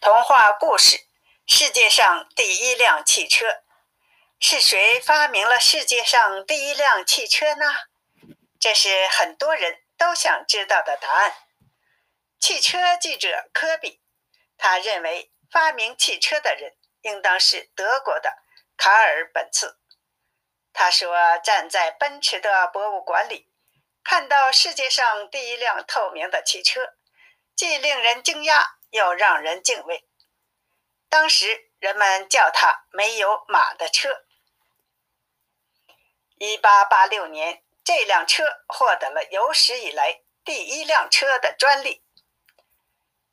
童话故事：世界上第一辆汽车是谁发明了世界上第一辆汽车呢？这是很多人都想知道的答案。汽车记者科比，他认为发明汽车的人应当是德国的卡尔·本茨。他说，站在奔驰的博物馆里，看到世界上第一辆透明的汽车，既令人惊讶。又让人敬畏。当时人们叫它“没有马的车”。一八八六年，这辆车获得了有史以来第一辆车的专利。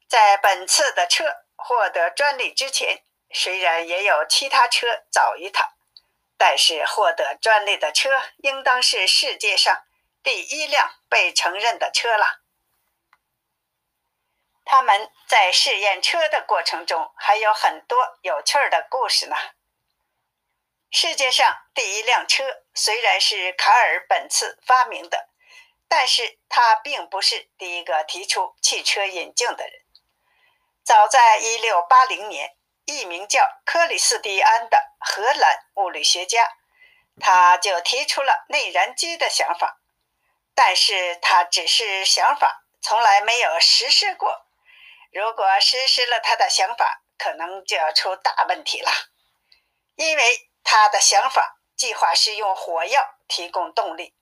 在本次的车获得专利之前，虽然也有其他车早于它，但是获得专利的车应当是世界上第一辆被承认的车了。他们在试验车的过程中还有很多有趣儿的故事呢。世界上第一辆车虽然是卡尔·本茨发明的，但是他并不是第一个提出汽车引擎的人。早在1680年，一名叫克里斯蒂安的荷兰物理学家，他就提出了内燃机的想法，但是他只是想法，从来没有实施过。如果实施了他的想法，可能就要出大问题了，因为他的想法计划是用火药提供动力，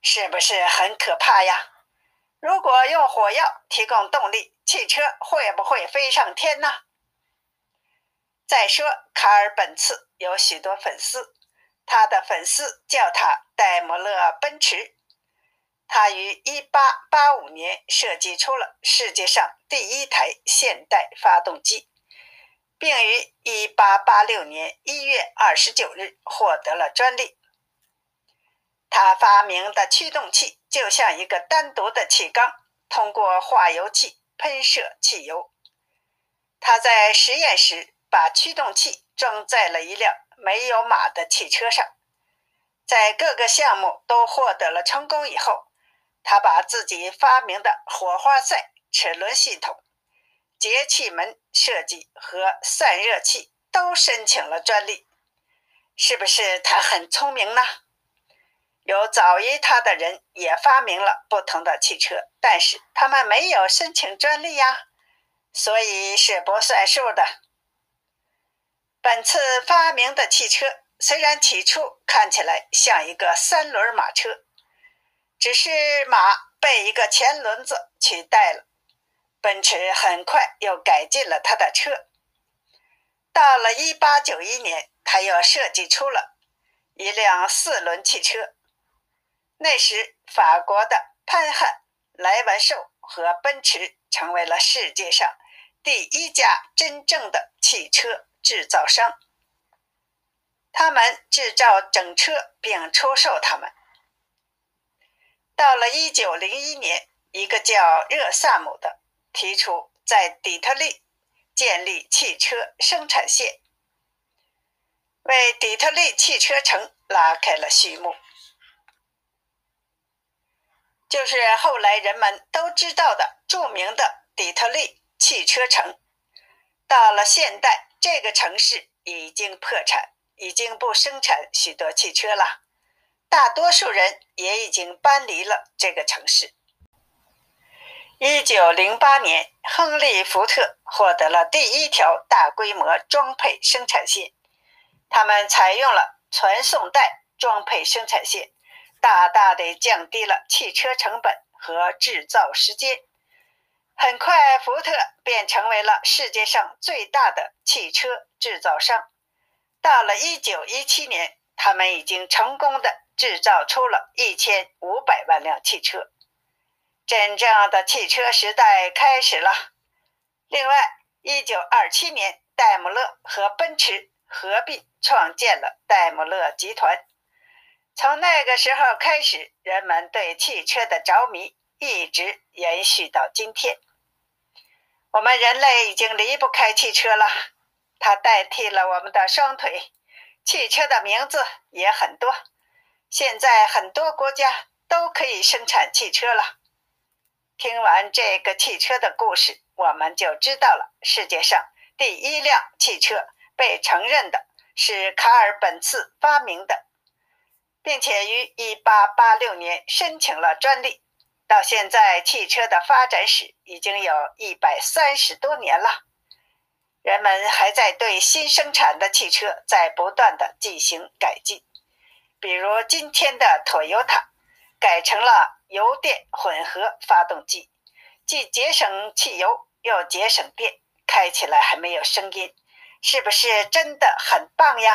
是不是很可怕呀？如果用火药提供动力，汽车会不会飞上天呢？再说，卡尔·本茨有许多粉丝，他的粉丝叫他戴姆勒奔驰。他于1885年设计出了世界上第一台现代发动机，并于1886年1月29日获得了专利。他发明的驱动器就像一个单独的气缸，通过化油器喷射汽油。他在实验时把驱动器装在了一辆没有马的汽车上。在各个项目都获得了成功以后。他把自己发明的火花塞齿轮系统、节气门设计和散热器都申请了专利，是不是他很聪明呢？有早于他的人也发明了不同的汽车，但是他们没有申请专利呀，所以是不算数的。本次发明的汽车虽然起初看起来像一个三轮马车。只是马被一个前轮子取代了，奔驰很快又改进了他的车。到了1891年，他又设计出了一辆四轮汽车。那时，法国的潘汉、莱文寿和奔驰成为了世界上第一家真正的汽车制造商。他们制造整车并出售它们。到了一九零一年，一个叫热萨姆的提出在底特律建立汽车生产线，为底特律汽车城拉开了序幕。就是后来人们都知道的著名的底特律汽车城。到了现代，这个城市已经破产，已经不生产许多汽车了。大多数人也已经搬离了这个城市。一九零八年，亨利·福特获得了第一条大规模装配生产线。他们采用了传送带装配生产线，大大的降低了汽车成本和制造时间。很快，福特便成为了世界上最大的汽车制造商。到了一九一七年，他们已经成功的。制造出了一千五百万辆汽车，真正的汽车时代开始了。另外，一九二七年，戴姆勒和奔驰合并创建了戴姆勒集团。从那个时候开始，人们对汽车的着迷一直延续到今天。我们人类已经离不开汽车了，它代替了我们的双腿。汽车的名字也很多。现在很多国家都可以生产汽车了。听完这个汽车的故事，我们就知道了世界上第一辆汽车被承认的是卡尔·本茨发明的，并且于1886年申请了专利。到现在，汽车的发展史已经有一百三十多年了。人们还在对新生产的汽车在不断的进行改进，比如今天的 Toyota 改成了油电混合发动机，既节省汽油又节省电，开起来还没有声音，是不是真的很棒呀？